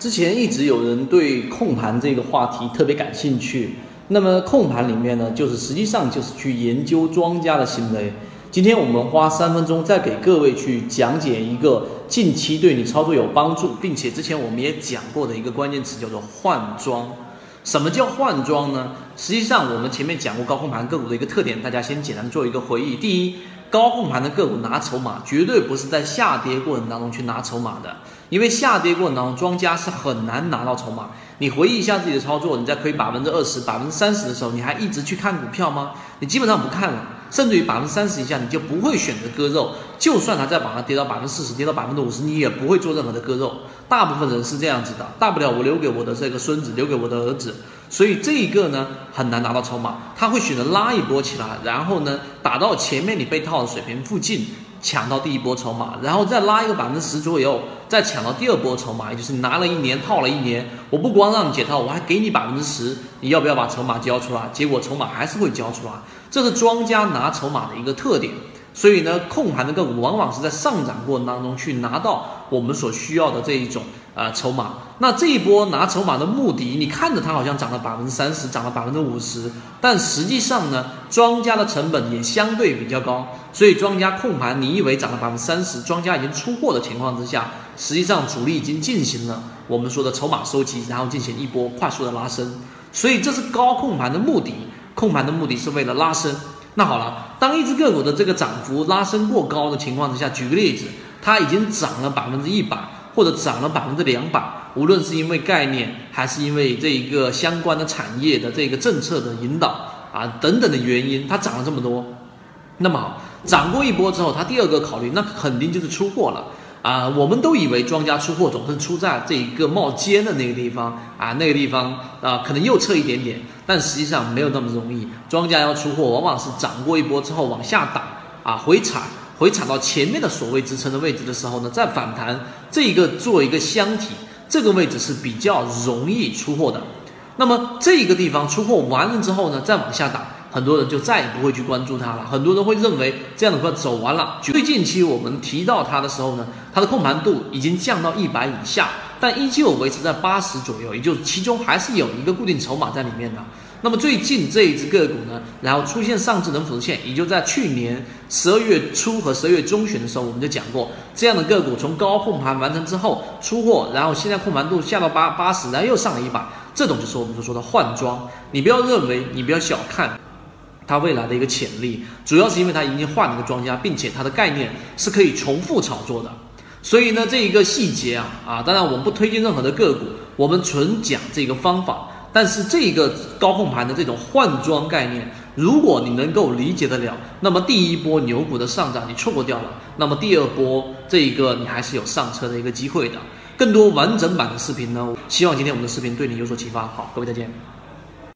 之前一直有人对控盘这个话题特别感兴趣，那么控盘里面呢，就是实际上就是去研究庄家的行为。今天我们花三分钟再给各位去讲解一个近期对你操作有帮助，并且之前我们也讲过的一个关键词叫做换庄。什么叫换庄呢？实际上我们前面讲过高控盘个股的一个特点，大家先简单做一个回忆。第一，高控盘的个股拿筹码绝对不是在下跌过程当中去拿筹码的。因为下跌过程当中，庄家是很难拿到筹码。你回忆一下自己的操作，你在亏百分之二十、百分之三十的时候，你还一直去看股票吗？你基本上不看了，甚至于百分之三十以下，你就不会选择割肉。就算它再把它跌到百分之四十、跌到百分之五十，你也不会做任何的割肉。大部分人是这样子的，大不了我留给我的这个孙子，留给我的儿子。所以这一个呢，很难拿到筹码，他会选择拉一波起来，然后呢，打到前面你被套的水平附近。抢到第一波筹码，然后再拉一个百分之十左右，再抢到第二波筹码，也就是拿了一年套了一年，我不光让你解套，我还给你百分之十，你要不要把筹码交出来？结果筹码还是会交出来，这是庄家拿筹码的一个特点。所以呢，控盘的个股往往是在上涨过程当中去拿到我们所需要的这一种啊筹码。那这一波拿筹码的目的，你看着它好像涨了百分之三十，涨了百分之五十，但实际上呢，庄家的成本也相对比较高。所以庄家控盘，你以为涨了百分之三十，庄家已经出货的情况之下，实际上主力已经进行了我们说的筹码收集，然后进行一波快速的拉升。所以这是高控盘的目的，控盘的目的是为了拉升。那好了，当一只个股的这个涨幅拉升过高的情况之下，举个例子，它已经涨了百分之一百，或者涨了百分之两百，无论是因为概念，还是因为这一个相关的产业的这个政策的引导啊等等的原因，它涨了这么多，那么涨过一波之后，它第二个考虑，那肯定就是出货了。啊，我们都以为庄家出货总是出在这一个冒尖的那个地方啊，那个地方啊，可能右侧一点点，但实际上没有那么容易。庄家要出货，往往是涨过一波之后往下打啊，回踩，回踩到前面的所谓支撑的位置的时候呢，再反弹，这个做一个箱体，这个位置是比较容易出货的。那么这个地方出货完了之后呢，再往下打。很多人就再也不会去关注它了。很多人会认为这样的话走完了。最近期我们提到它的时候呢，它的控盘度已经降到一百以下，但依旧维持在八十左右，也就是其中还是有一个固定筹码在里面的。那么最近这一只个股呢，然后出现上智能辅助线，也就在去年十二月初和十二月中旬的时候，我们就讲过，这样的个股从高控盘完成之后出货，然后现在控盘度下到八八十，然后又上了一把，这种就是我们所说的换装。你不要认为，你不要小看。它未来的一个潜力，主要是因为它已经换了个庄家，并且它的概念是可以重复炒作的。所以呢，这一个细节啊啊，当然我们不推荐任何的个股，我们纯讲这个方法。但是这个高控盘的这种换装概念，如果你能够理解得了，那么第一波牛股的上涨你错过掉了，那么第二波这一个你还是有上车的一个机会的。更多完整版的视频呢，希望今天我们的视频对你有所启发。好，各位再见。